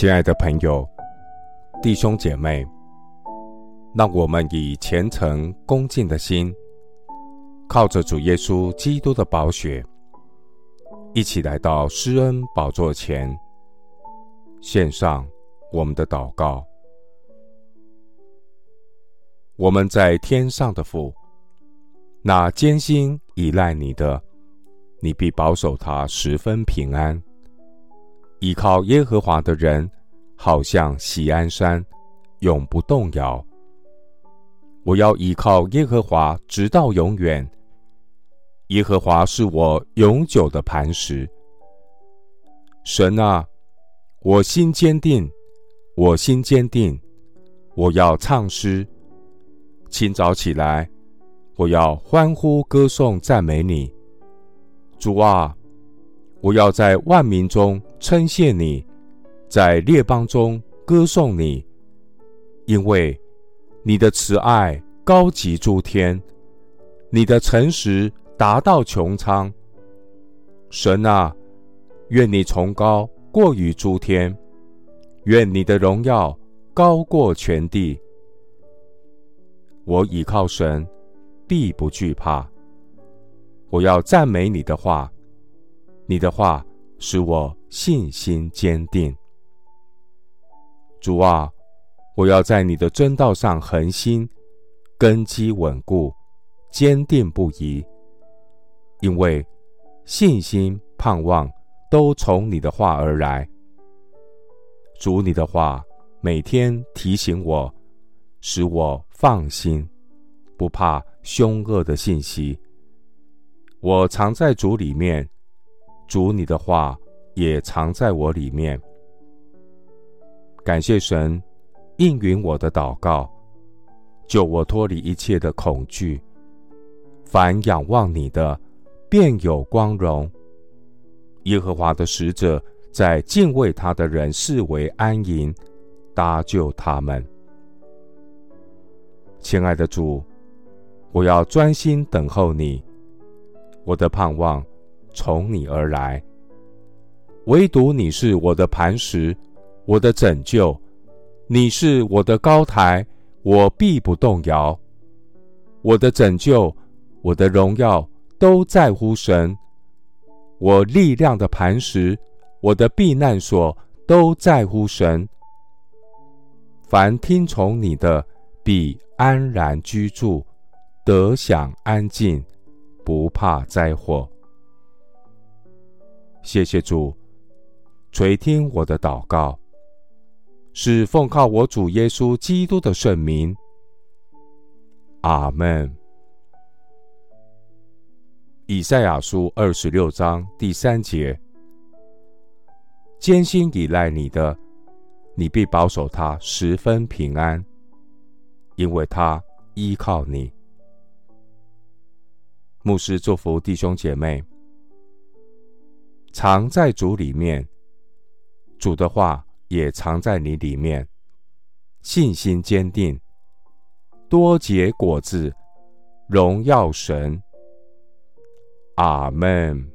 亲爱的朋友、弟兄姐妹，让我们以虔诚恭敬的心，靠着主耶稣基督的宝血，一起来到施恩宝座前，献上我们的祷告。我们在天上的父，那艰辛依赖你的，你必保守他十分平安。依靠耶和华的人，好像喜安山，永不动摇。我要依靠耶和华，直到永远。耶和华是我永久的磐石。神啊，我心坚定，我心坚定。我要唱诗，清早起来，我要欢呼歌颂赞美你，主啊。我要在万民中称谢你，在列邦中歌颂你，因为你的慈爱高及诸天，你的诚实达到穹苍。神啊，愿你崇高过于诸天，愿你的荣耀高过全地。我倚靠神，必不惧怕。我要赞美你的话。你的话使我信心坚定，主啊，我要在你的真道上恒心，根基稳固，坚定不移。因为信心、盼望都从你的话而来。主，你的话每天提醒我，使我放心，不怕凶恶的信息。我藏在主里面。主，你的话也藏在我里面。感谢神应允我的祷告，救我脱离一切的恐惧。凡仰望你的，便有光荣。耶和华的使者在敬畏他的人视为安营，搭救他们。亲爱的主，我要专心等候你，我的盼望。从你而来，唯独你是我的磐石，我的拯救，你是我的高台，我必不动摇。我的拯救，我的荣耀都在乎神，我力量的磐石，我的避难所都在乎神。凡听从你的，必安然居住，得享安静，不怕灾祸。谢谢主，垂听我的祷告，是奉靠我主耶稣基督的圣名。阿门。以赛亚书二十六章第三节：艰辛倚赖你的，你必保守他十分平安，因为他依靠你。牧师祝福弟兄姐妹。藏在主里面，主的话也藏在你里面信心坚定多结果子荣耀神。阿门。